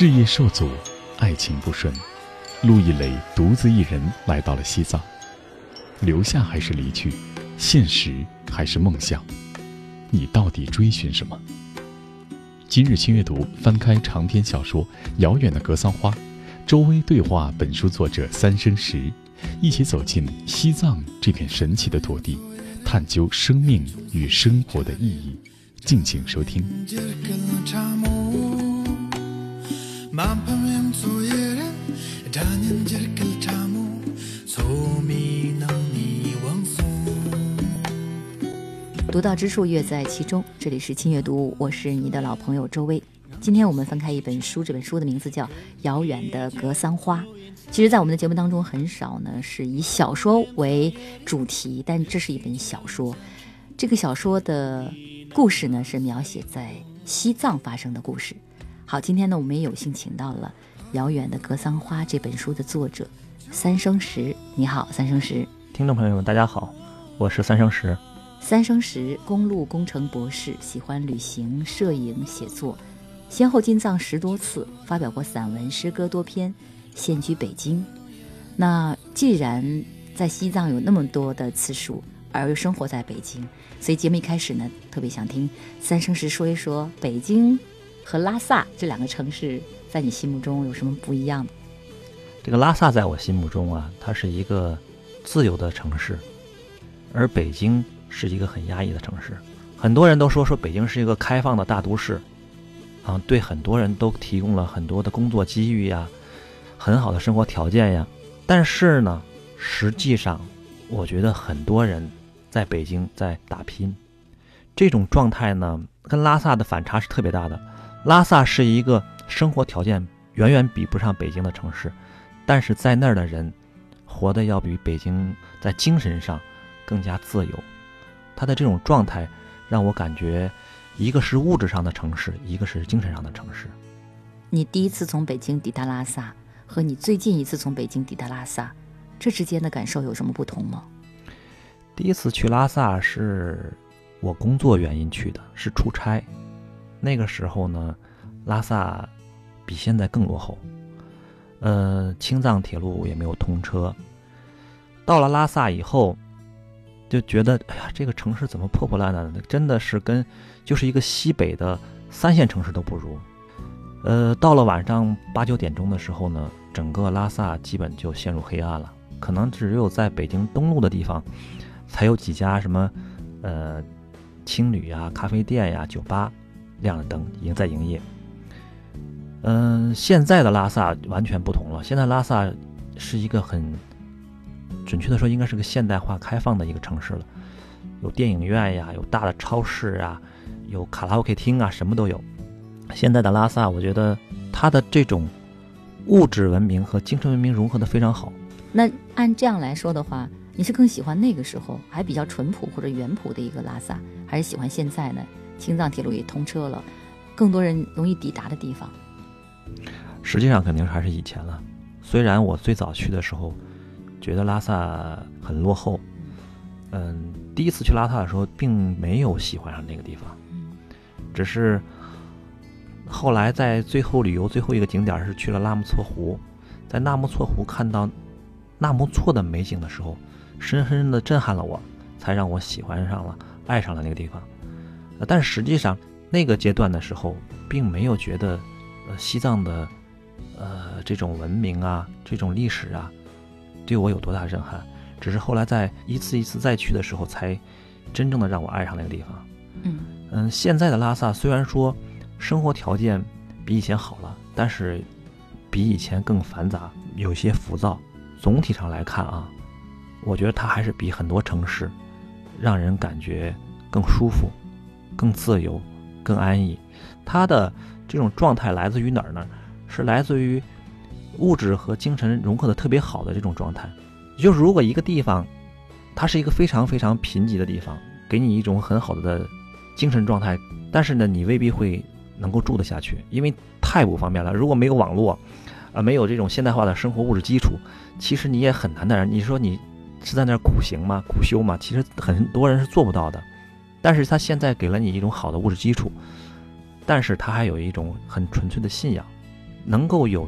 事业受阻，爱情不顺，陆一雷独自一人来到了西藏。留下还是离去？现实还是梦想？你到底追寻什么？今日新阅读翻开长篇小说《遥远的格桑花》，周薇对话本书作者三生石，一起走进西藏这片神奇的土地，探究生命与生活的意义。敬请收听。读到之处，乐在其中。这里是轻阅读，我是你的老朋友周薇。今天我们翻开一本书，这本书的名字叫《遥远的格桑花》。其实，在我们的节目当中，很少呢是以小说为主题，但这是一本小说。这个小说的故事呢，是描写在西藏发生的故事。好，今天呢，我们也有幸请到了《遥远的格桑花》这本书的作者三生石。你好，三生石。听众朋友们，大家好，我是三生石。三生石，公路工程博士，喜欢旅行、摄影、写作，先后进藏十多次，发表过散文、诗歌多篇，现居北京。那既然在西藏有那么多的次数，而又生活在北京，所以节目一开始呢，特别想听三生石说一说北京和拉萨这两个城市在你心目中有什么不一样。这个拉萨在我心目中啊，它是一个自由的城市，而北京。是一个很压抑的城市，很多人都说说北京是一个开放的大都市，啊，对很多人都提供了很多的工作机遇呀，很好的生活条件呀。但是呢，实际上，我觉得很多人在北京在打拼，这种状态呢，跟拉萨的反差是特别大的。拉萨是一个生活条件远远比不上北京的城市，但是在那儿的人，活得要比北京在精神上更加自由。他的这种状态，让我感觉，一个是物质上的城市，一个是精神上的城市。你第一次从北京抵达拉萨，和你最近一次从北京抵达拉萨，这之间的感受有什么不同吗？第一次去拉萨是我工作原因去的，是出差。那个时候呢，拉萨比现在更落后，呃，青藏铁路也没有通车。到了拉萨以后。就觉得，哎呀，这个城市怎么破破烂烂的？真的是跟就是一个西北的三线城市都不如。呃，到了晚上八九点钟的时候呢，整个拉萨基本就陷入黑暗了。可能只有在北京东路的地方，才有几家什么呃青旅呀、咖啡店呀、酒吧亮着灯，已经在营业。嗯，现在的拉萨完全不同了。现在拉萨是一个很。准确的说，应该是个现代化、开放的一个城市了，有电影院呀，有大的超市啊，有卡拉 OK 厅啊，什么都有。现在的拉萨，我觉得它的这种物质文明和精神文明融合的非常好。那按这样来说的话，你是更喜欢那个时候还比较淳朴或者原朴的一个拉萨，还是喜欢现在呢？青藏铁路也通车了，更多人容易抵达的地方。实际上肯定还是以前了。虽然我最早去的时候。觉得拉萨很落后，嗯，第一次去拉萨的时候，并没有喜欢上那个地方，只是后来在最后旅游最后一个景点是去了纳木错湖，在纳木错湖看到纳木错的美景的时候，深深的震撼了我，才让我喜欢上了、爱上了那个地方。但实际上那个阶段的时候，并没有觉得呃西藏的呃这种文明啊、这种历史啊。对我有多大震撼？只是后来在一次一次再去的时候，才真正的让我爱上那个地方。嗯嗯，现在的拉萨虽然说生活条件比以前好了，但是比以前更繁杂，有些浮躁。总体上来看啊，我觉得它还是比很多城市让人感觉更舒服、更自由、更安逸。他的这种状态来自于哪儿呢？是来自于。物质和精神融合的特别好的这种状态，就是如果一个地方，它是一个非常非常贫瘠的地方，给你一种很好的精神状态，但是呢，你未必会能够住得下去，因为太不方便了。如果没有网络，啊，没有这种现代化的生活物质基础，其实你也很难的。你说你是在那儿苦行吗？苦修吗？其实很多人是做不到的。但是他现在给了你一种好的物质基础，但是他还有一种很纯粹的信仰。能够有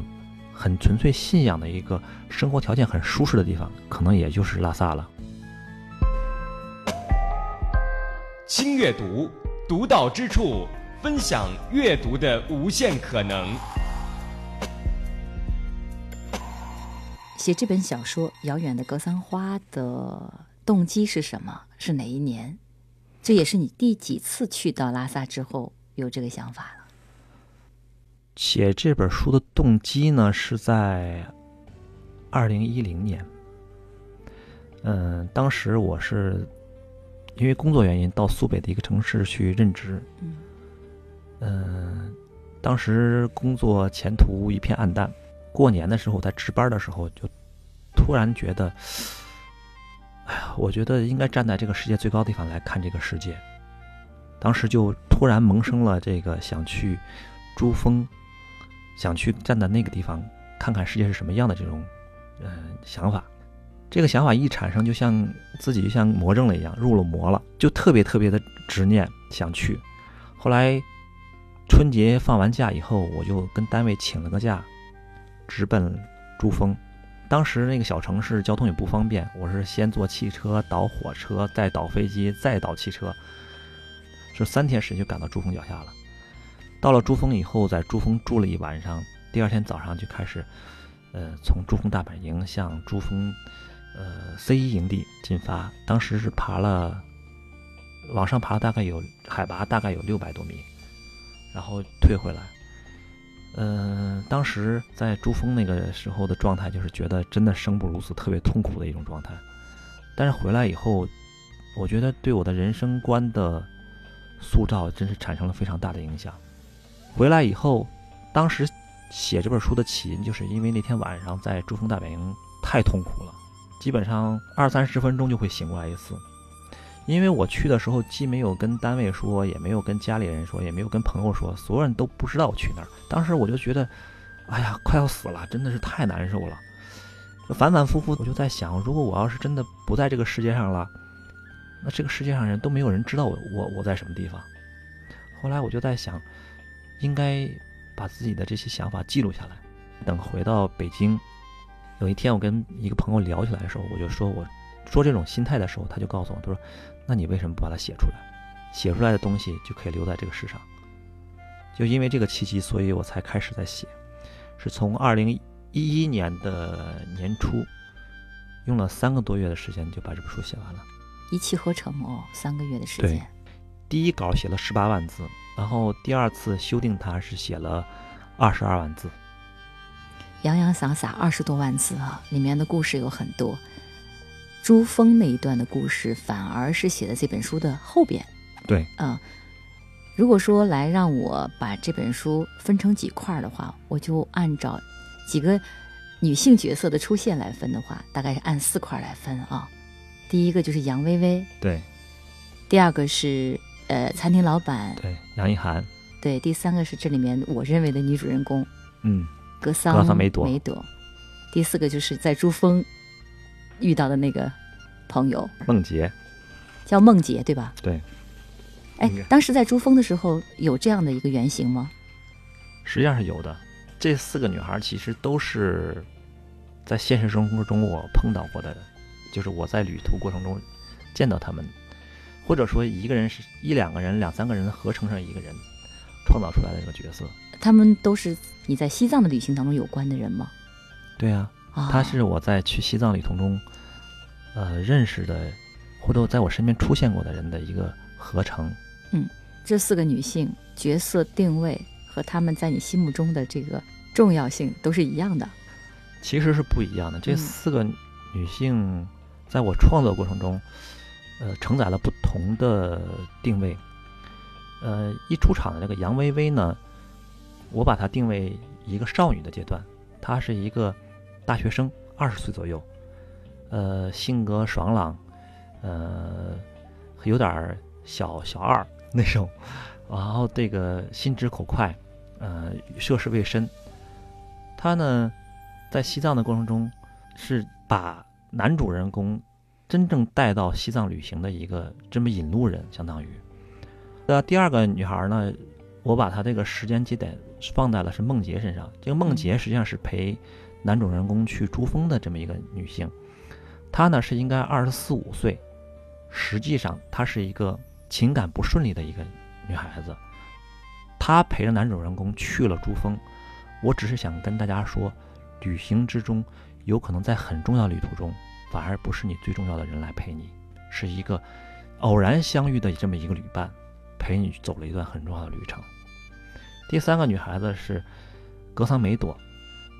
很纯粹信仰的一个生活条件很舒适的地方，可能也就是拉萨了。轻阅读，独到之处，分享阅读的无限可能。写这本小说《遥远的格桑花》的动机是什么？是哪一年？这也是你第几次去到拉萨之后有这个想法了？写这本书的动机呢，是在二零一零年。嗯，当时我是。因为工作原因，到苏北的一个城市去任职。嗯，嗯，当时工作前途一片暗淡。过年的时候，在值班的时候，就突然觉得，哎呀，我觉得应该站在这个世界最高地方来看这个世界。当时就突然萌生了这个想去珠峰，想去站在那个地方看看世界是什么样的这种，嗯，想法。这个想法一产生，就像自己就像魔怔了一样，入了魔了，就特别特别的执念想去。后来春节放完假以后，我就跟单位请了个假，直奔珠峰。当时那个小城市交通也不方便，我是先坐汽车，倒火车，再倒飞机，再倒汽车，是三天时间就赶到珠峰脚下了。到了珠峰以后，在珠峰住了一晚上，第二天早上就开始，呃，从珠峰大本营向珠峰。呃，C 一营地进发，当时是爬了，往上爬大概有海拔大概有六百多米，然后退回来。嗯，当时在珠峰那个时候的状态，就是觉得真的生不如死，特别痛苦的一种状态。但是回来以后，我觉得对我的人生观的塑造真是产生了非常大的影响。回来以后，当时写这本书的起因，就是因为那天晚上在珠峰大本营太痛苦了。基本上二三十分钟就会醒过来一次，因为我去的时候既没有跟单位说，也没有跟家里人说，也没有跟朋友说，所有人都不知道我去那儿。当时我就觉得，哎呀，快要死了，真的是太难受了。反反复复，我就在想，如果我要是真的不在这个世界上了，那这个世界上人都没有人知道我我我在什么地方。后来我就在想，应该把自己的这些想法记录下来，等回到北京。有一天，我跟一个朋友聊起来的时候，我就说，我说这种心态的时候，他就告诉我，他说：“那你为什么不把它写出来？写出来的东西就可以留在这个世上。”就因为这个契机，所以我才开始在写。是从二零一一年的年初，用了三个多月的时间就把这本书写完了，一气呵成哦，三个月的时间。对，第一稿写了十八万字，然后第二次修订它是写了二十二万字。洋洋洒洒二十多万字啊，里面的故事有很多。珠峰那一段的故事反而是写在这本书的后边。对，嗯，如果说来让我把这本书分成几块的话，我就按照几个女性角色的出现来分的话，大概是按四块来分啊。第一个就是杨薇薇，对。第二个是呃餐厅老板，对，杨一涵。对，第三个是这里面我认为的女主人公，嗯。格桑梅朵，梅朵，第四个就是在珠峰遇到的那个朋友梦洁，叫梦洁对吧？对。哎，当时在珠峰的时候有这样的一个原型吗？实际上是有的。这四个女孩其实都是在现实生活中我碰到过的，就是我在旅途过程中见到他们，或者说一个人是一两个人、两三个人合成上一个人创造出来的一个角色。他们都是你在西藏的旅行当中有关的人吗？对呀，他是我在去西藏旅途中，呃，认识的，或者在我身边出现过的人的一个合成。嗯，这四个女性角色定位和她们在你心目中的这个重要性都是一样的。其实是不一样的。这四个女性在我创作过程中，呃，承载了不同的定位。呃，一出场的那个杨薇薇呢？我把她定位一个少女的阶段，她是一个大学生，二十岁左右，呃，性格爽朗，呃，有点小小二那种，然后这个心直口快，呃，涉世未深。他呢，在西藏的过程中，是把男主人公真正带到西藏旅行的一个这么引路人，相当于。那第二个女孩呢？我把她这个时间节点放在了是梦洁身上。这个梦洁实际上是陪男主人公去珠峰的这么一个女性，她呢是应该二十四五岁，实际上她是一个情感不顺利的一个女孩子。她陪着男主人公去了珠峰，我只是想跟大家说，旅行之中有可能在很重要旅途中，反而不是你最重要的人来陪你，是一个偶然相遇的这么一个旅伴，陪你走了一段很重要的旅程。第三个女孩子是格桑梅朵，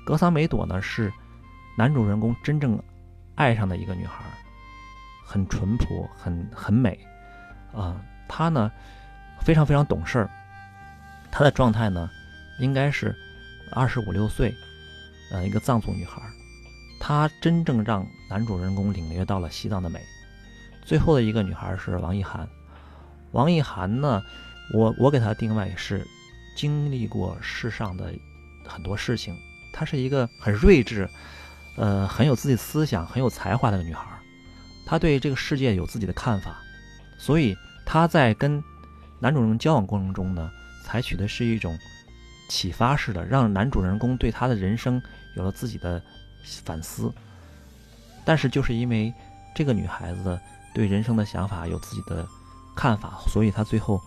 格桑梅朵呢是男主人公真正爱上的一个女孩，很淳朴，很很美，啊，她呢非常非常懂事儿。她的状态呢，应该是二十五六岁，呃，一个藏族女孩，她真正让男主人公领略到了西藏的美。最后的一个女孩是王一涵，王一涵呢，我我给她定位是经历过世上的很多事情，她是一个很睿智，呃，很有自己思想、很有才华的女孩，她对这个世界有自己的看法，所以她在跟男主人公交往过程中呢。采取的是一种启发式的，让男主人公对他的人生有了自己的反思。但是就是因为这个女孩子对人生的想法有自己的看法，所以她最后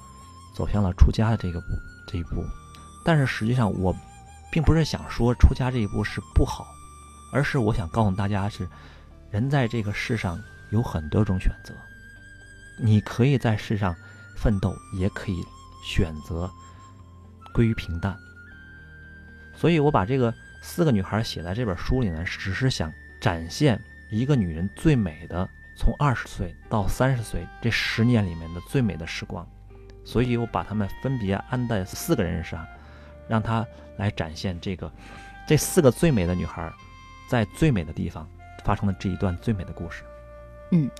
走向了出家的这个这一步。但是实际上，我并不是想说出家这一步是不好，而是我想告诉大家是，人在这个世上有很多种选择，你可以在世上奋斗，也可以选择。归于平淡，所以我把这个四个女孩写在这本书里呢，只是想展现一个女人最美的从二十岁到三十岁这十年里面的最美的时光，所以我把她们分别安在四个人身上，让她来展现这个这四个最美的女孩在最美的地方发生了这一段最美的故事。嗯，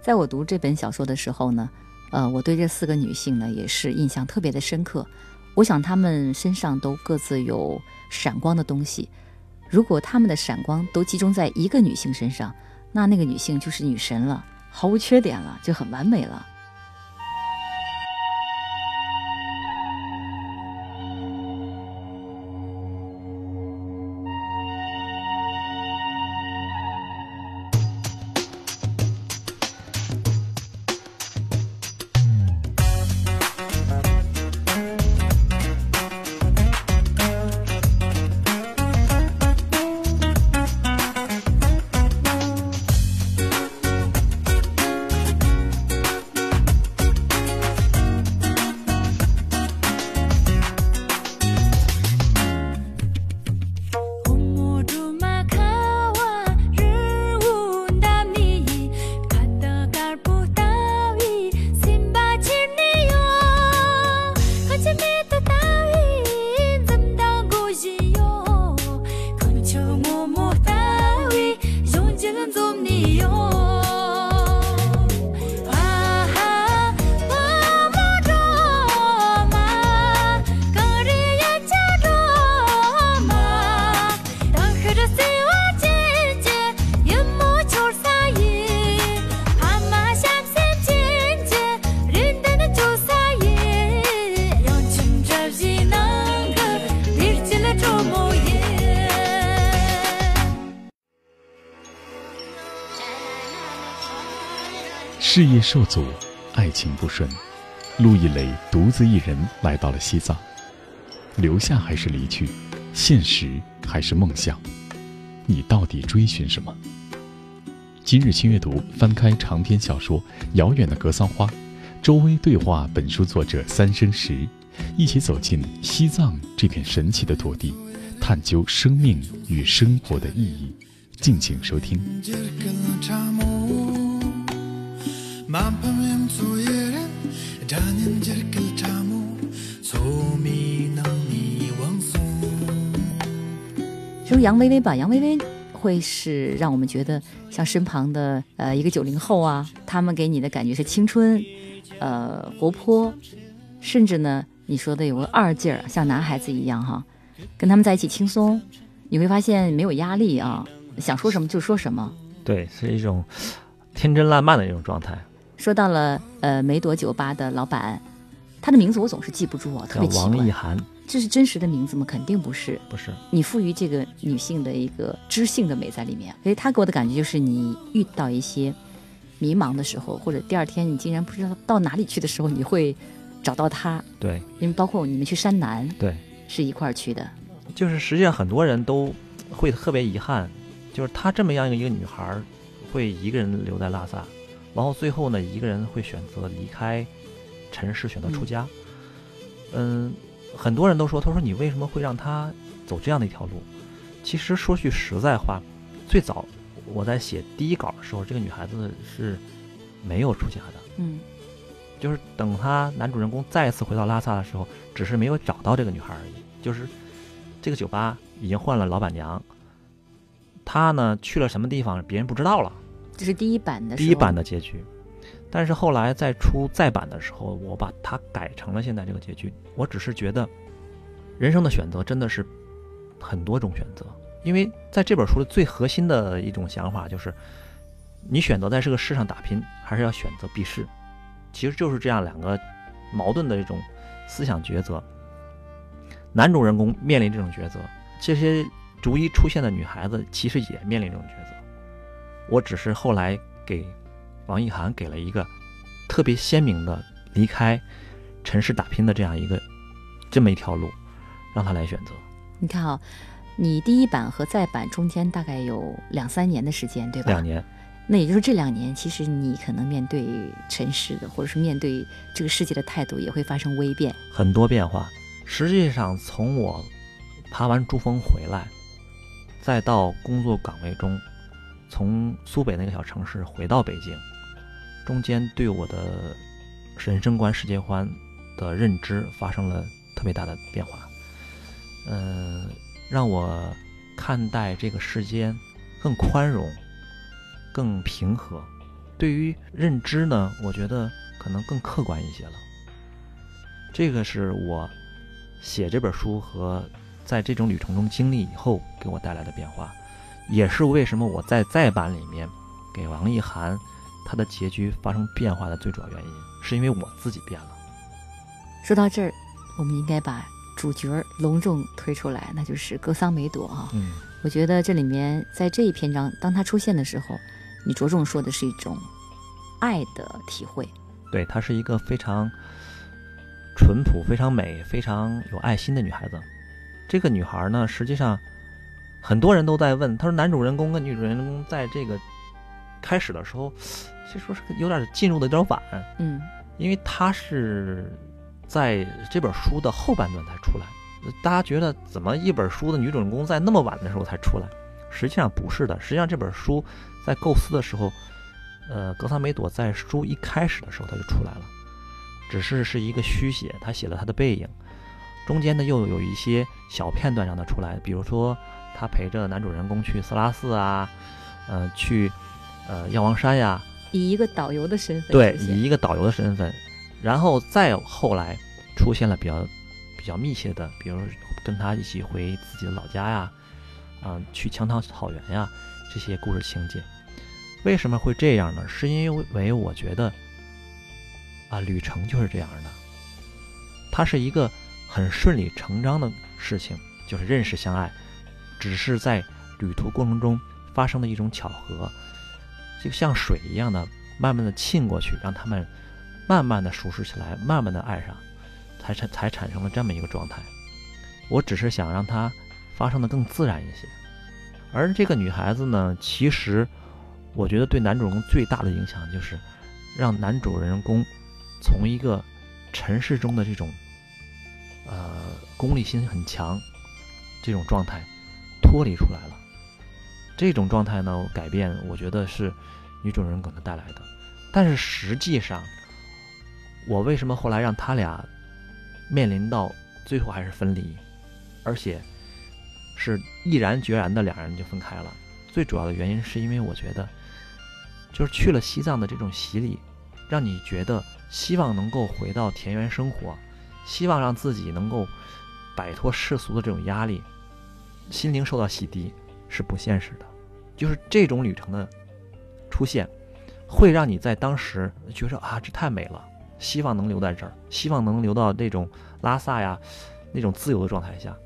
在我读这本小说的时候呢，呃，我对这四个女性呢也是印象特别的深刻。我想她们身上都各自有闪光的东西，如果她们的闪光都集中在一个女性身上，那那个女性就是女神了，毫无缺点了，就很完美了。受阻，爱情不顺，陆亦磊独自一人来到了西藏。留下还是离去？现实还是梦想？你到底追寻什么？今日新阅读翻开长篇小说《遥远的格桑花》，周薇对话本书作者三生石，一起走进西藏这片神奇的土地，探究生命与生活的意义。敬请收听。说杨薇薇吧，杨薇薇会是让我们觉得像身旁的呃一个九零后啊，他们给你的感觉是青春，呃活泼，甚至呢你说的有个二劲儿，像男孩子一样哈，跟他们在一起轻松，你会发现没有压力啊，想说什么就说什么，对，是一种天真烂漫的一种状态。说到了呃梅朵酒吧的老板，他的名字我总是记不住啊，特别奇怪。王一涵，这是真实的名字吗？肯定不是。不是，你赋予这个女性的一个知性的美在里面，所以她给我的感觉就是，你遇到一些迷茫的时候，或者第二天你竟然不知道到哪里去的时候，你会找到他。对因为包括你们去山南对，是一块儿去的，就是实际上很多人都会特别遗憾，就是她这么样一个女孩儿，会一个人留在拉萨，然后最后呢，一个人会选择离开尘世，选择出家。嗯，很多人都说，他说你为什么会让他走这样的一条路？其实说句实在话，最早我在写第一稿的时候，这个女孩子是没有出家的。嗯就是等他男主人公再次回到拉萨的时候，只是没有找到这个女孩而已。就是这个酒吧已经换了老板娘，他呢去了什么地方，别人不知道了。这是第一版的第一版的结局，但是后来再出再版的时候，我把它改成了现在这个结局。我只是觉得，人生的选择真的是很多种选择，因为在这本书的最核心的一种想法就是，你选择在这个世上打拼，还是要选择避世，其实就是这样两个矛盾的一种思想抉择。男主人公面临这种抉择，这些逐一出现的女孩子其实也面临这种抉择。我只是后来给王一涵给了一个特别鲜明的离开城市打拼的这样一个这么一条路，让他来选择。你看啊，你第一版和再版中间大概有两三年的时间，对吧？两年，那也就是这两年，其实你可能面对尘世的，或者是面对这个世界的态度也会发生微变。很多变化。实际上，从我爬完珠峰回来，再到工作岗位中，从苏北那个小城市回到北京，中间对我的人生观、世界观的认知发生了特别大的变化。嗯、让我看待这个世间更宽容、更平和。对于认知呢，我觉得可能更客观一些了。这个是我写这本书和在这种旅程中经历以后给我带来的变化，也是为什么我在再版里面给王艺涵她的结局发生变化的最主要原因，是因为我自己变了。说到这儿，我们应该把主角儿隆重推出来，那就是格桑梅朵啊。嗯，我觉得这里面在这一篇章，当他出现的时候，你着重说的是一种爱的体会。对，她是一个非常淳朴、非常美、非常有爱心的女孩子。这个女孩呢，实际上很多人都在问，他说男主人公跟女主人公在这个开始的时候，其实说是有点进入的有点晚，嗯因为他是在这本书的后半段才出来。大家觉得怎么一本书的女主人公在那么晚的时候才出来？实际上不是的，实际上这本书在构思的时候，呃，格桑梅朵在书一开始的时候他就出来了，只是是一个虚写，他写了他的背影，中间呢又有一些小片段让他出来，比如说他陪着男主人公去色拉寺啊，呃，去呃药王山呀，以一个导游的身份对，以一个导游的身份，然后再后来出现了比较比较密切的，比如跟他一起回自己的老家呀，啊、去羌塘草原呀这些故事情节。为什么会这样呢？是因为我觉得啊，旅程就是这样的，它是一个很顺理成章的事情，就是认识相爱，只是在旅途过程中发生的一种巧合，就像水一样的慢慢的沁过去，让他们慢慢的熟识起来，慢慢的爱上，才产才产生了这么一个状态。我只是想让它发生的更自然一些。而这个女孩子呢，其实我觉得对男主人公最大的影响就是让男主人公从一个尘世中的这种呃功利心很强这种状态脱离出来了。这种状态呢，改变我觉得是女主人公给她带来的。但是实际上，我为什么后来让他俩面临到最后还是分离，而且是毅然决然的两人就分开了？最主要的原因是因为我觉得，就是去了西藏的这种洗礼，让你觉得希望能够回到田园生活，希望让自己能够摆脱世俗的这种压力，心灵受到洗涤，是不现实的。就是这种旅程的出现，会让你在当时觉得啊，这太美了，希望能留在这儿，希望能留到那种拉萨呀那种自由的状态下。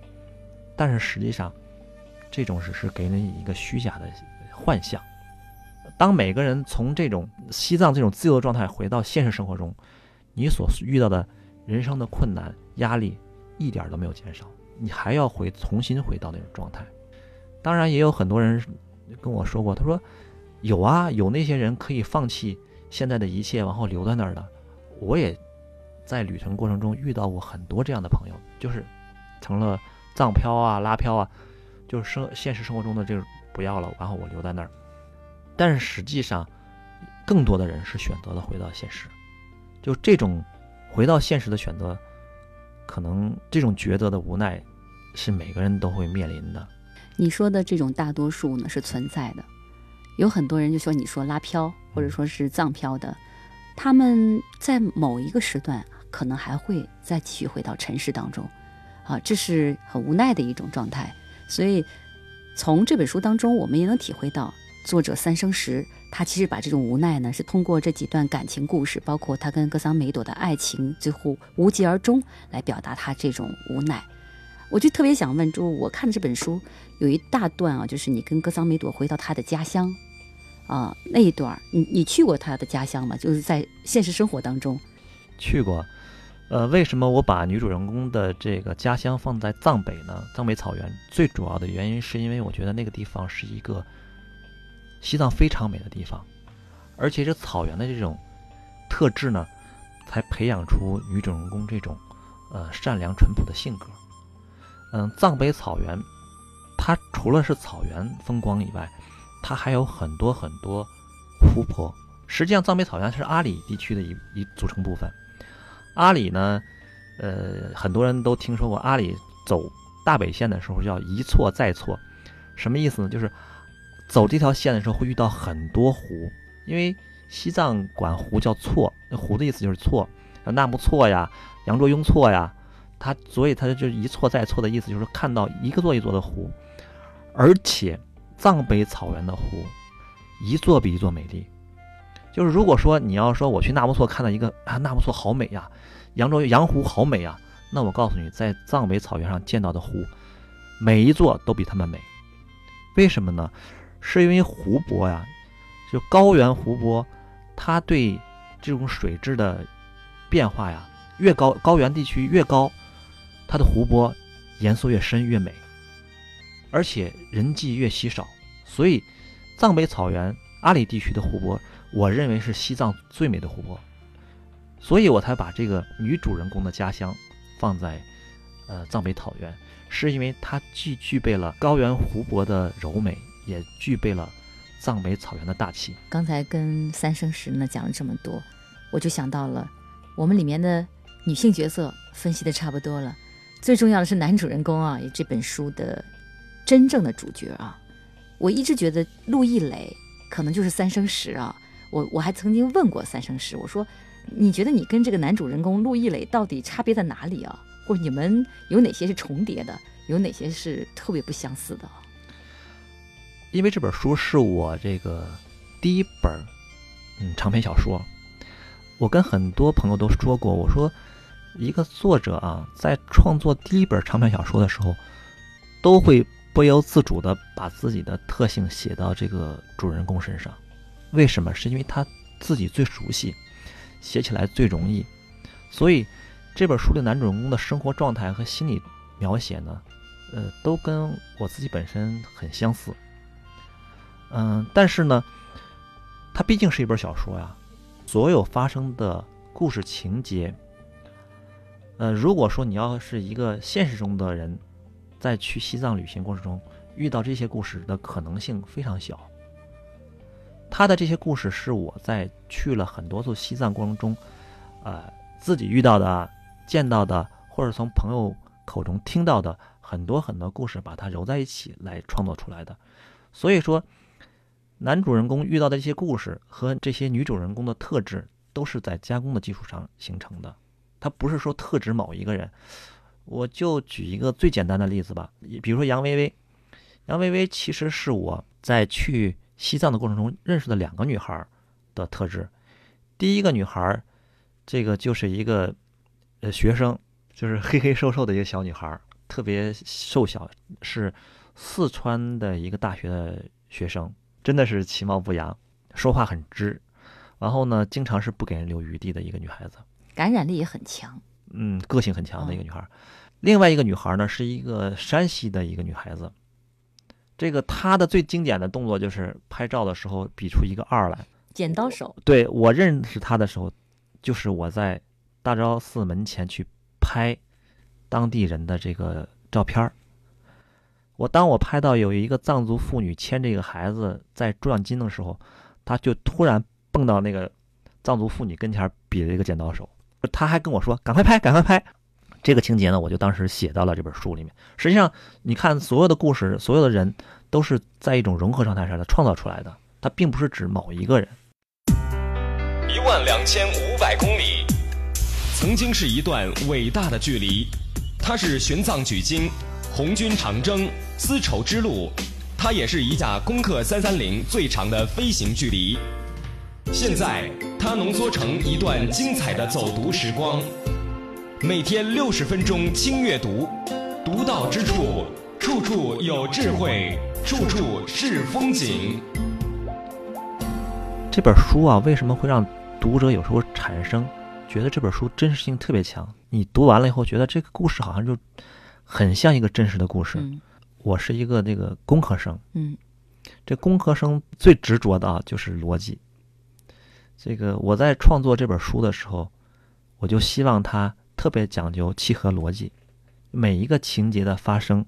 但是实际上，这种只是给你一个虚假的幻象。当每个人从这种西藏这种自由的状态回到现实生活中，你所遇到的人生的困难、压力一点都没有减少，你还要回重新回到那种状态。当然，也有很多人跟我说过，他说有啊，有那些人可以放弃现在的一切，然后留在那儿的。我也在旅程过程中遇到过很多这样的朋友，就是成了藏漂啊、拉漂啊，就是生现实生活中的这种不要了，然后我留在那儿。但是实际上，更多的人是选择了回到现实。就这种回到现实的选择，可能这种抉择的无奈，是每个人都会面临的。你说的这种大多数呢是存在的，有很多人就说你说拉漂或者说是藏飘的，他们在某一个时段可能还会再继续回到尘世当中，啊，这是很无奈的一种状态。所以从这本书当中，我们也能体会到作者三生石他其实把这种无奈呢，是通过这几段感情故事，包括他跟格桑梅朵的爱情最后无疾而终，来表达他这种无奈。我就特别想问，就我看的这本书有一大段啊，就是你跟格桑梅朵回到他的家乡，啊那一段，你你去过他的家乡吗？就是在现实生活当中，去过。呃，为什么我把女主人公的这个家乡放在藏北呢？藏北草原最主要的原因是因为我觉得那个地方是一个西藏非常美的地方，而且这草原的这种特质呢，才培养出女主人公这种呃善良淳朴的性格。嗯，藏北草原，它除了是草原风光以外，它还有很多很多湖泊。实际上，藏北草原是阿里地区的一一组成部分。阿里呢，呃，很多人都听说过，阿里走大北线的时候叫一错再错，什么意思呢？就是走这条线的时候会遇到很多湖，因为西藏管湖叫错，那湖的意思就是错，纳木错呀，羊卓雍错呀。它所以它就一错再错的意思，就是看到一个座一座的湖，而且藏北草原的湖一座比一座美丽。就是如果说你要说我去纳木错看到一个啊纳木错好美呀，扬州羊湖好美呀，那我告诉你，在藏北草原上见到的湖，每一座都比它们美。为什么呢？是因为湖泊呀，就高原湖泊，它对这种水质的变化呀，越高高原地区越高。它的湖泊颜色越深越美，而且人迹越稀少，所以藏北草原阿里地区的湖泊，我认为是西藏最美的湖泊，所以我才把这个女主人公的家乡放在呃藏北草原，是因为它既具备了高原湖泊的柔美，也具备了藏北草原的大气。刚才跟三生石呢讲了这么多，我就想到了我们里面的女性角色分析的差不多了。最重要的是男主人公啊，这本书的真正的主角啊。我一直觉得陆毅磊可能就是三生石啊。我我还曾经问过三生石，我说你觉得你跟这个男主人公陆毅磊到底差别在哪里啊？或者你们有哪些是重叠的，有哪些是特别不相似的？因为这本书是我这个第一本嗯长篇小说，我跟很多朋友都说过，我说。一个作者啊，在创作第一本长篇小说的时候，都会不由自主地把自己的特性写到这个主人公身上。为什么？是因为他自己最熟悉，写起来最容易。所以这本书的男主人公的生活状态和心理描写呢，呃，都跟我自己本身很相似。嗯，但是呢，它毕竟是一本小说呀，所有发生的故事情节。呃，如果说你要是一个现实中的人，在去西藏旅行过程中遇到这些故事的可能性非常小。他的这些故事是我在去了很多次西藏过程中，呃，自己遇到的、见到的，或者从朋友口中听到的很多很多故事，把它揉在一起来创作出来的。所以说，男主人公遇到的一些故事和这些女主人公的特质，都是在加工的基础上形成的。他不是说特指某一个人，我就举一个最简单的例子吧，比如说杨薇薇。杨薇薇其实是我在去西藏的过程中认识的两个女孩的特质。第一个女孩这个就是一个呃学生，就是黑黑瘦瘦的一个小女孩，特别瘦小，是四川的一个大学的学生，真的是其貌不扬，说话很直，然后呢，经常是不给人留余地的一个女孩子，感染力也很强。嗯，个性很强的一个女孩儿。另外一个女孩儿呢，是一个山西的一个女孩子，这个她的最经典的动作就是拍照的时候比出一个二来。剪刀手，对我认识她的时候，就是我在大昭寺门前去拍当地人的这个照片儿。我当我拍到有一个藏族妇女牵着一个孩子在转经的时候，她就突然蹦到那个藏族妇女跟前儿比了一个剪刀手，她还跟我说：“赶快拍，赶快拍。”这个情节呢，我就当时写到了这本书里面。实际上，你看所有的故事，所有的人都是在一种融合状态下的创造出来的，它并不是指某一个人。一万两千五百公里，曾经是一段伟大的距离。它是玄奘取经、红军长征、丝绸之路，它也是一架攻克三三零最长的飞行距离。现在，它浓缩成一段精彩的走读时光。每天六十分钟轻阅读，读到之处，处处有智慧，处处是风景。这本书啊，为什么会让读者有时候产生觉得这本书真实性特别强？你读完了以后，觉得这个故事好像就很像一个真实的故事。嗯我是一个这个工科生，嗯这工科生最执着的啊就是逻辑。这个我在创作这本书的时候，我就希望它特别讲究契合逻辑，每一个情节的发生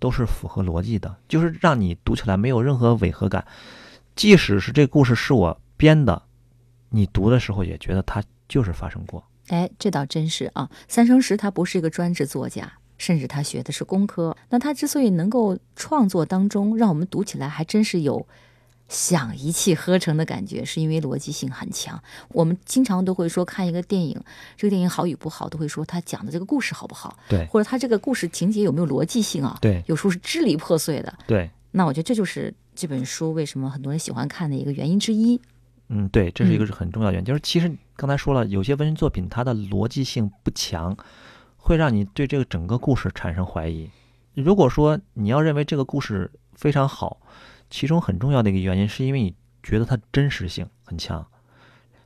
都是符合逻辑的，就是让你读起来没有任何违和感。即使是这故事是我编的，你读的时候也觉得它就是发生过。哎，这倒真是啊。三生石他不是一个专职作家，甚至他学的是工科。那他之所以能够创作当中让我们读起来还真是有想一气呵成的感觉，是因为逻辑性很强。我们经常都会说看一个电影，这个电影好与不好，都会说他讲的这个故事好不好，对或者他这个故事情节有没有逻辑性啊？对有时候是支离破碎的。对，那我觉得这就是这本书为什么很多人喜欢看的一个原因之一。嗯，对，这是一个嗯是很重要的原因。就是其实刚才说了，有些文学作品它的逻辑性不强，会让你对这个整个故事产生怀疑。如果说你要认为这个故事非常好，其中很重要的一个原因是因为你觉得它真实性很强。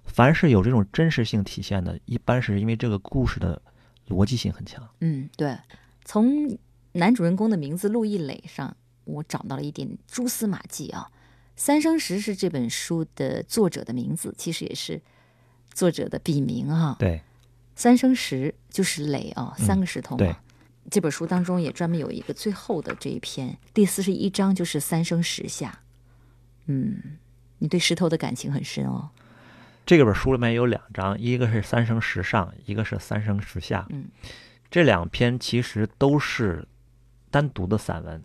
凡是有这种真实性体现的，一般是因为这个故事的逻辑性很强。嗯，对。从男主人公的名字陆毅磊上，我找到了一点蛛丝马迹啊。三生石是这本书的作者的名字，其实也是作者的笔名啊。对，三生石就是磊啊，嗯三个石头嘛。对这本书当中也专门有一个最后的这一篇，第四十一章就是三生石下。嗯，你对石头的感情很深哦。这本书里面有两章，一个是三生石上，一个是三生石下。嗯，这两篇其实都是单独的散文，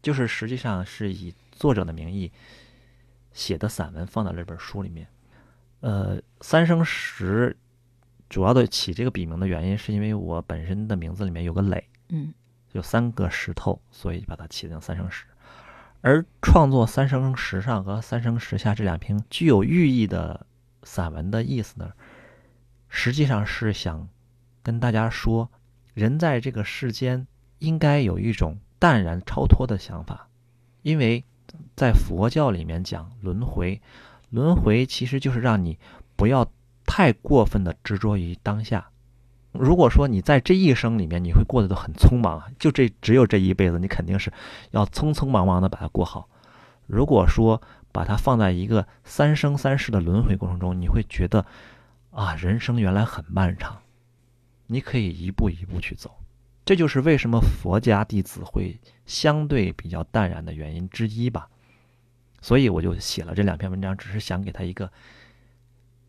就是实际上是以作者的名义写的散文放到这本书里面。呃，三生石主要的起这个笔名的原因，是因为我本身的名字里面有个磊，嗯有三个石头，所以把它起成三生石。而创作《三生石上》和《三生石下》这两篇具有寓意的散文的意思呢，实际上是想跟大家说，人在这个世间应该有一种淡然超脱的想法，因为在佛教里面讲轮回，轮回其实就是让你不要太过分的执着于当下。如果说你在这一生里面你会过得都很匆忙，就这只有这一辈子，你肯定是要匆匆忙忙的把它过好。如果说把它放在一个三生三世的轮回过程中，你会觉得啊，人生原来很漫长，你可以一步一步去走。这就是为什么佛家弟子会相对比较淡然的原因之一吧。所以我就写了这两篇文章，只是想给他一个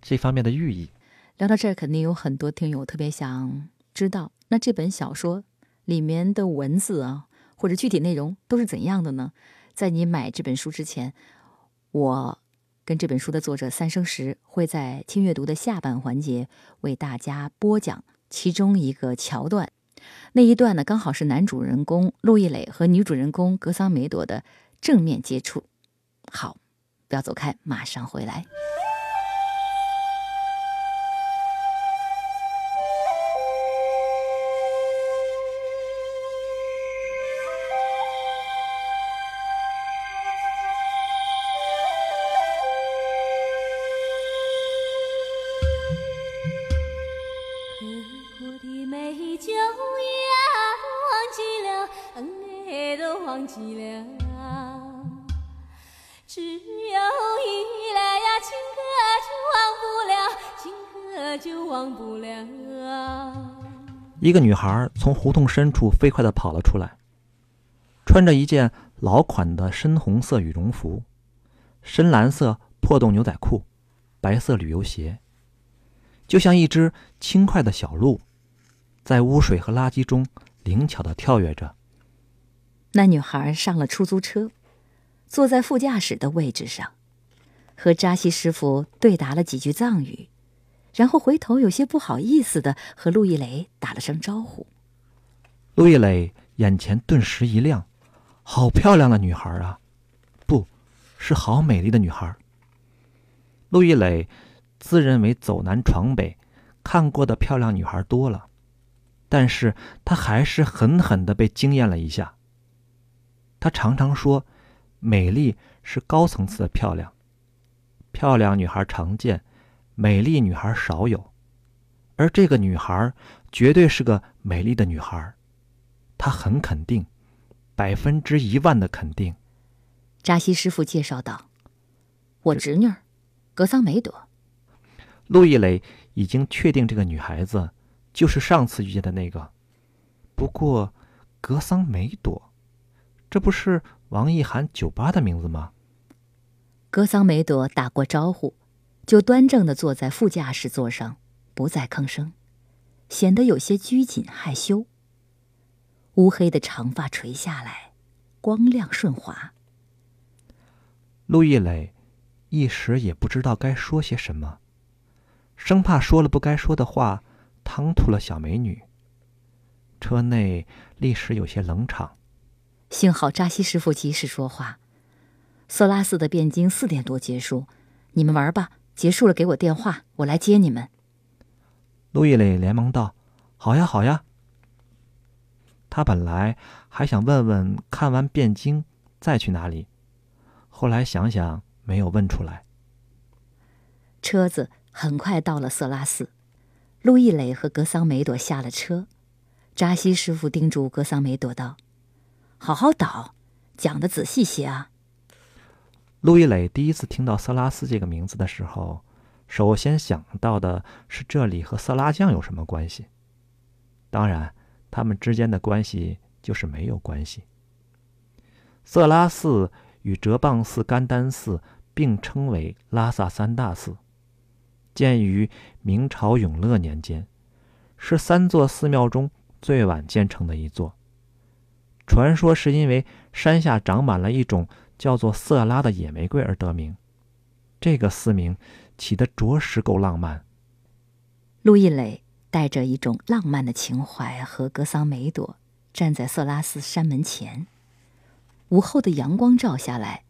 这方面的寓意。聊到这儿，肯定有很多听友特别想知道，那这本小说里面的文字啊，或者具体内容都是怎样的呢？在你买这本书之前，我跟这本书的作者三生石会在听阅读的下半环节为大家播讲其中一个桥段。那一段呢，刚好是男主人公陆一磊和女主人公格桑梅朵的正面接触。好，不要走开，马上回来。一个女孩从胡同深处飞快地跑了出来，穿着一件老款的深红色羽绒服，深蓝色破洞牛仔裤，白色旅游鞋，就像一只轻快的小鹿，在污水和垃圾中灵巧地跳跃着。那女孩上了出租车，坐在副驾驶的位置上，和扎西师傅对答了几句藏语。然后回头，有些不好意思的和陆一雷打了声招呼。陆一磊眼前顿时一亮，好漂亮的女孩啊！不，是好美丽的女孩。陆一磊自认为走南闯北，看过的漂亮女孩多了，但是他还是狠狠的被惊艳了一下。他常常说，美丽是高层次的漂亮，漂亮女孩常见。美丽女孩少有，而这个女孩绝对是个美丽的女孩，她很肯定，百分之一万的肯定。扎西师傅介绍道：“我侄女，格桑梅朵。”陆一磊已经确定这个女孩子就是上次遇见的那个。不过，格桑梅朵，这不是王一涵酒吧的名字吗？格桑梅朵打过招呼。就端正地坐在副驾驶座上，不再吭声，显得有些拘谨害羞。乌黑的长发垂下来，光亮顺滑。陆一磊一时也不知道该说些什么，生怕说了不该说的话，唐突了小美女。车内立时有些冷场。幸好扎西师傅及时说话：“色拉寺的辩经四点多结束，你们玩吧。”结束了，给我电话，我来接你们。陆一磊连忙道：“好呀，好呀。”他本来还想问问看完汴京再去哪里，后来想想没有问出来。车子很快到了色拉寺，陆一磊和格桑梅朵下了车，扎西师傅叮嘱格桑梅朵道：“好好导，讲的仔细些啊。”路易磊第一次听到色拉斯这个名字的时候，首先想到的是这里和色拉酱有什么关系？当然，他们之间的关系就是没有关系。色拉寺与哲蚌寺、甘丹寺并称为拉萨三大寺，建于明朝永乐年间，是三座寺庙中最晚建成的一座。传说是因为山下长满了一种。叫做色拉的野玫瑰而得名，这个寺名起得着实够浪漫。陆一磊带着一种浪漫的情怀和格桑梅朵站在色拉寺山门前，午后的阳光照下来，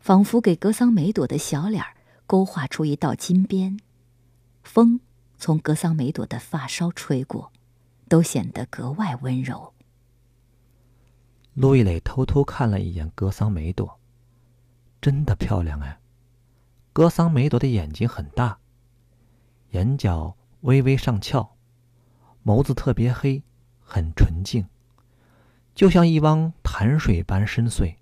仿佛给格桑梅朵的小脸勾画出一道金边。风从格桑梅朵的发梢吹过，都显得格外温柔。陆一磊偷偷看了一眼格桑梅朵，真的漂亮哎！格桑梅朵的眼睛很大，眼角微微上翘，眸子特别黑，很纯净，就像一汪潭水般深邃。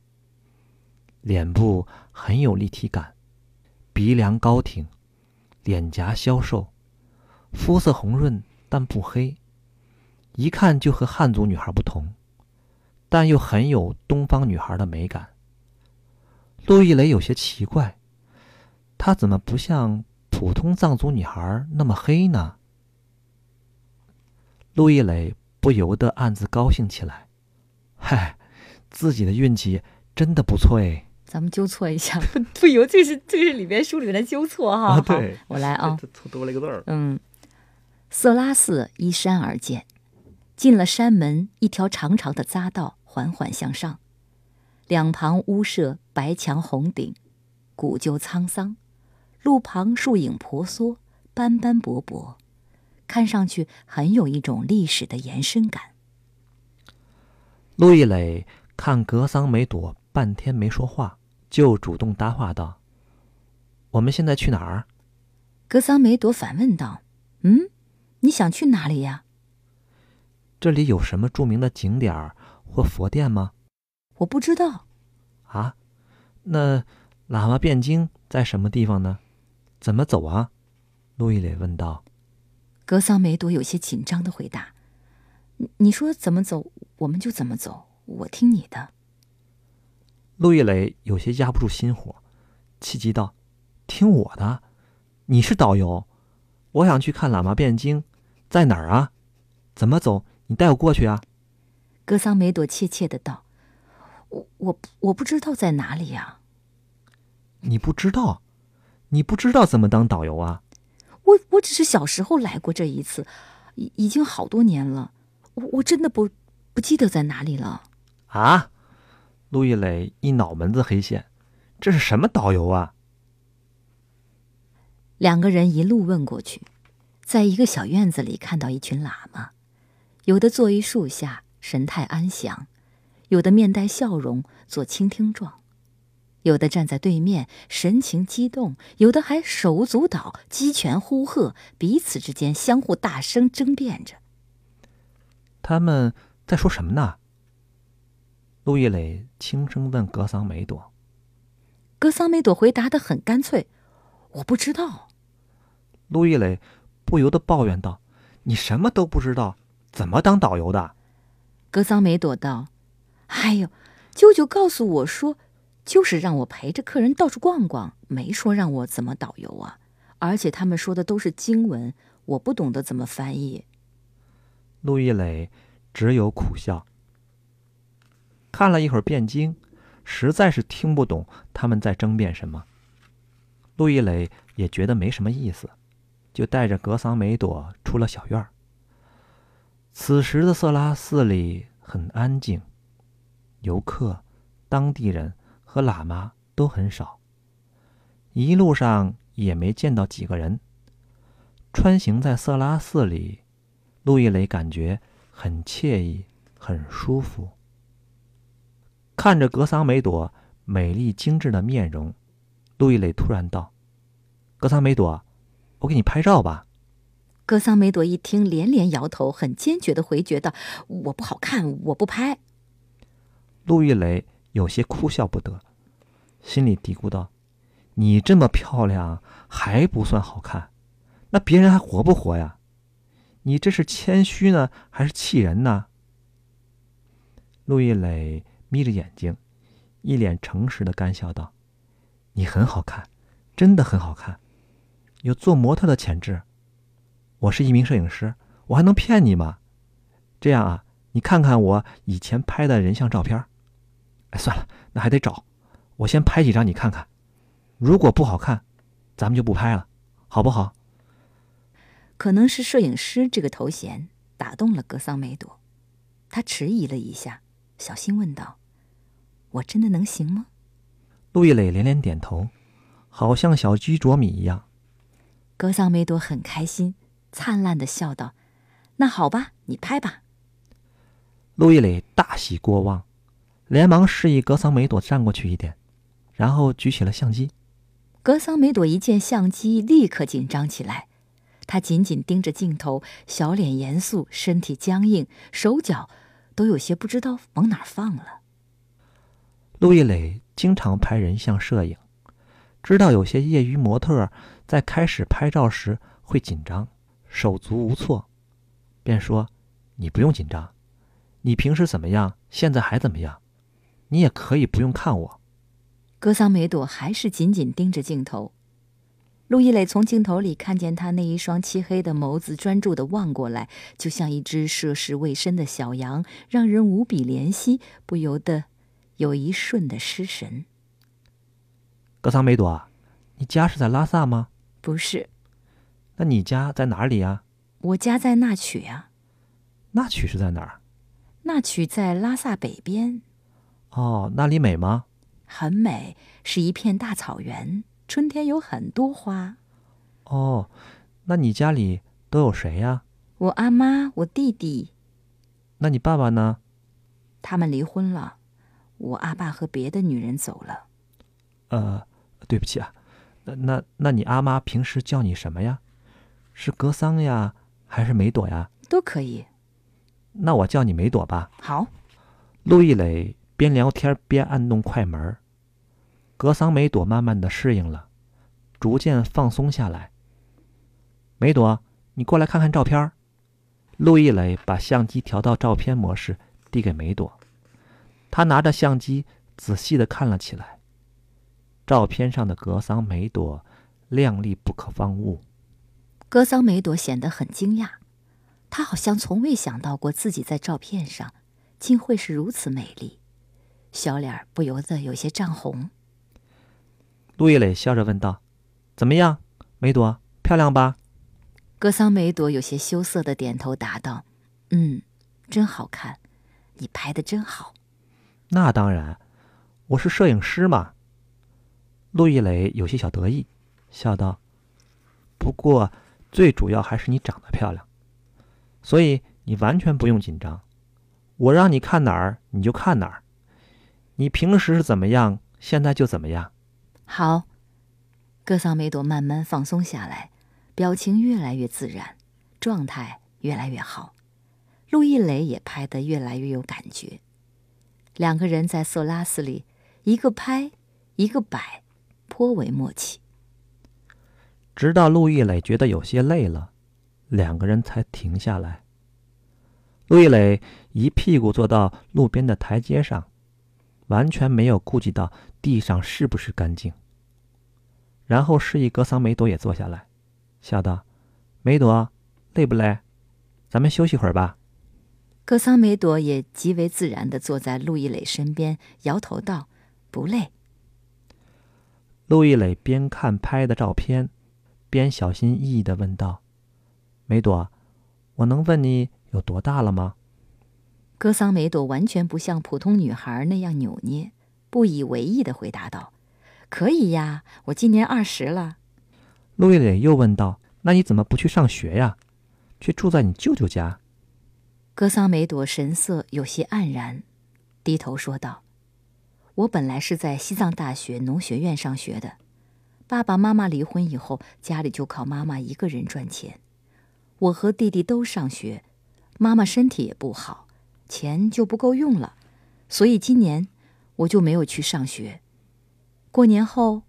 脸部很有立体感，鼻梁高挺，脸颊消瘦，肤色红润但不黑，一看就和汉族女孩不同。但又很有东方女孩的美感。陆一雷有些奇怪，她怎么不像普通藏族女孩那么黑呢？陆一雷不由得暗自高兴起来，嗨，自己的运气真的不错哎！咱们纠错一下，不不由这是这是里边书里面的纠错哈。对，我来啊，错多了一个字儿。嗯，色拉寺依山而建，进了山门，一条长长的匝道。缓缓向上，两旁屋舍白墙红顶，古旧沧桑。路旁树影婆娑，斑斑驳驳，看上去很有一种历史的延伸感。陆一磊看格桑梅朵半天没说话，就主动搭话道：“我们现在去哪儿？”格桑梅朵反问道：“嗯，你想去哪里呀？”这里有什么著名的景点儿或佛殿吗？我不知道。啊，那喇嘛辩经在什么地方呢？怎么走啊？路易磊问道。格桑梅朵有些紧张的回答：“你你说怎么走，我们就怎么走，我听你的。”路易磊有些压不住心火，气急道：“听我的，你是导游，我想去看喇嘛辩经，在哪儿啊？怎么走？你带我过去啊！”格桑梅朵怯怯的道：“我我我不知道在哪里呀。”你不知道？你不知道怎么当导游啊？我我只是小时候来过这一次，已已经好多年了，我我真的不不记得在哪里了。啊！路易磊一脑门子黑线，这是什么导游啊？两个人一路问过去，在一个小院子里看到一群喇嘛，有的坐于树下，神态安详；有的面带笑容，做倾听状；有的站在对面，神情激动；有的还手舞足蹈，击拳呼喝，彼此之间相互大声争辩着。他们在说什么呢？陆易磊轻声问格桑梅朵。格桑梅朵回答的很干脆：“我不知道。”陆易磊不由得抱怨道：“你什么都不知道，怎么当导游的？”格桑梅朵道：“哎呦，舅舅告诉我说，就是让我陪着客人到处逛逛，没说让我怎么导游啊。而且他们说的都是经文，我不懂得怎么翻译。”陆易磊只有苦笑。看了一会儿辩经，实在是听不懂他们在争辩什么。陆易磊也觉得没什么意思，就带着格桑梅朵出了小院儿。此时的色拉寺里很安静，游客、当地人和喇嘛都很少，一路上也没见到几个人。穿行在色拉寺里，路易磊感觉很惬意，很舒服。看着格桑梅朵美丽精致的面容，路易磊突然道：“格桑梅朵，我给你拍照吧。”格桑梅朵一听，连连摇头，很坚决的回绝道：“我不好看，我不拍。”路易磊有些哭笑不得，心里嘀咕道：“你这么漂亮还不算好看，那别人还活不活呀？你这是谦虚呢，还是气人呢？”路易磊。眯着眼睛，一脸诚实的干笑道：“你很好看，真的很好看，有做模特的潜质。我是一名摄影师，我还能骗你吗？这样啊，你看看我以前拍的人像照片。哎，算了，那还得找。我先拍几张你看看，如果不好看，咱们就不拍了，好不好？”可能是摄影师这个头衔打动了格桑梅朵，他迟疑了一下，小心问道。我真的能行吗？路易磊连连点头，好像小鸡啄米一样。格桑梅朵很开心，灿烂的笑道：“那好吧，你拍吧。”路易磊大喜过望，连忙示意格桑梅朵站过去一点，然后举起了相机。格桑梅朵一见相机，立刻紧张起来，她紧紧盯着镜头，小脸严肃，身体僵硬，手脚都有些不知道往哪儿放了。路易磊经常拍人像摄影，知道有些业余模特在开始拍照时会紧张、手足无措，便说：“你不用紧张，你平时怎么样，现在还怎么样，你也可以不用看我。”格桑梅朵还是紧紧盯着镜头。陆一磊从镜头里看见他那一双漆黑的眸子专注地望过来，就像一只涉世未深的小羊，让人无比怜惜，不由得。有一瞬的失神。格桑梅朵，你家是在拉萨吗？不是。那你家在哪里呀？我家在纳曲呀。纳曲是在哪儿？纳曲在拉萨北边。哦，那里美吗？很美，是一片大草原，春天有很多花。哦，那你家里都有谁呀？我阿妈，我弟弟。那你爸爸呢？他们离婚了。我阿爸和别的女人走了。呃，对不起啊，那那那你阿妈平时叫你什么呀？是格桑呀，还是梅朵呀？都可以。那我叫你梅朵吧。好，陆一磊边聊天边按动快门，格桑梅朵慢慢的适应了，逐渐放松下来。梅朵，你过来看看照片儿。陆一磊把相机调到照片模式，递给梅朵。他拿着相机仔细的看了起来。照片上的格桑梅朵靓丽不可方物。格桑梅朵显得很惊讶，她好像从未想到过自己在照片上竟会是如此美丽，小脸不由得有些涨红。陆一磊笑着问道：“怎么样，梅朵，漂亮吧？”格桑梅朵有些羞涩的点头答道：“嗯，真好看，你拍的真好。”那当然，我是摄影师嘛。陆一磊有些小得意，笑道：“不过，最主要还是你长得漂亮，所以你完全不用紧张。我让你看哪儿，你就看哪儿。你平时是怎么样，现在就怎么样。”好，格桑梅朵慢慢放松下来。表情越来越自然，状态越来越好，陆一磊也拍得越来越有感觉。两个人在色拉斯里，一个拍，一个摆，颇为默契。直到陆一磊觉得有些累了，两个人才停下来。陆一磊一屁股坐到路边的台阶上，完全没有顾及到地上是不是干净，然后示意格桑梅朵也坐下来。笑道：“梅朵，累不累？咱们休息会儿吧。”格桑梅朵也极为自然的坐在陆一磊身边，摇头道：“不累。”陆一磊边看拍的照片，边小心翼翼的问道：“梅朵，我能问你有多大了吗？”格桑梅朵完全不像普通女孩那样扭捏，不以为意的回答道：“可以呀，我今年二十了。”陆一磊又问道：“那你怎么不去上学呀？却住在你舅舅家？”格桑梅朵神色有些黯然，低头说道：“我本来是在西藏大学农学院上学的，爸爸妈妈离婚以后，家里就靠妈妈一个人赚钱。我和弟弟都上学，妈妈身体也不好，钱就不够用了，所以今年我就没有去上学。过年后。”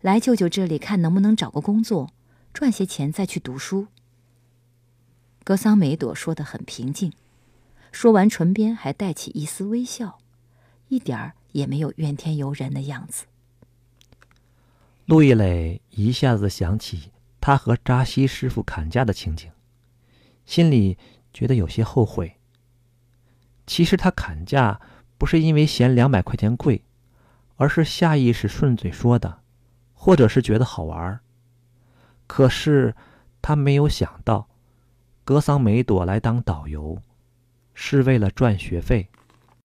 来舅舅这里看能不能找个工作，赚些钱再去读书。格桑梅朵说得很平静，说完唇边还带起一丝微笑，一点儿也没有怨天尤人的样子。陆一磊一下子想起他和扎西师傅砍价的情景，心里觉得有些后悔。其实他砍价不是因为嫌两百块钱贵，而是下意识顺嘴说的。或者是觉得好玩儿可是他没有想到，格桑梅朵来当导游，是为了赚学费。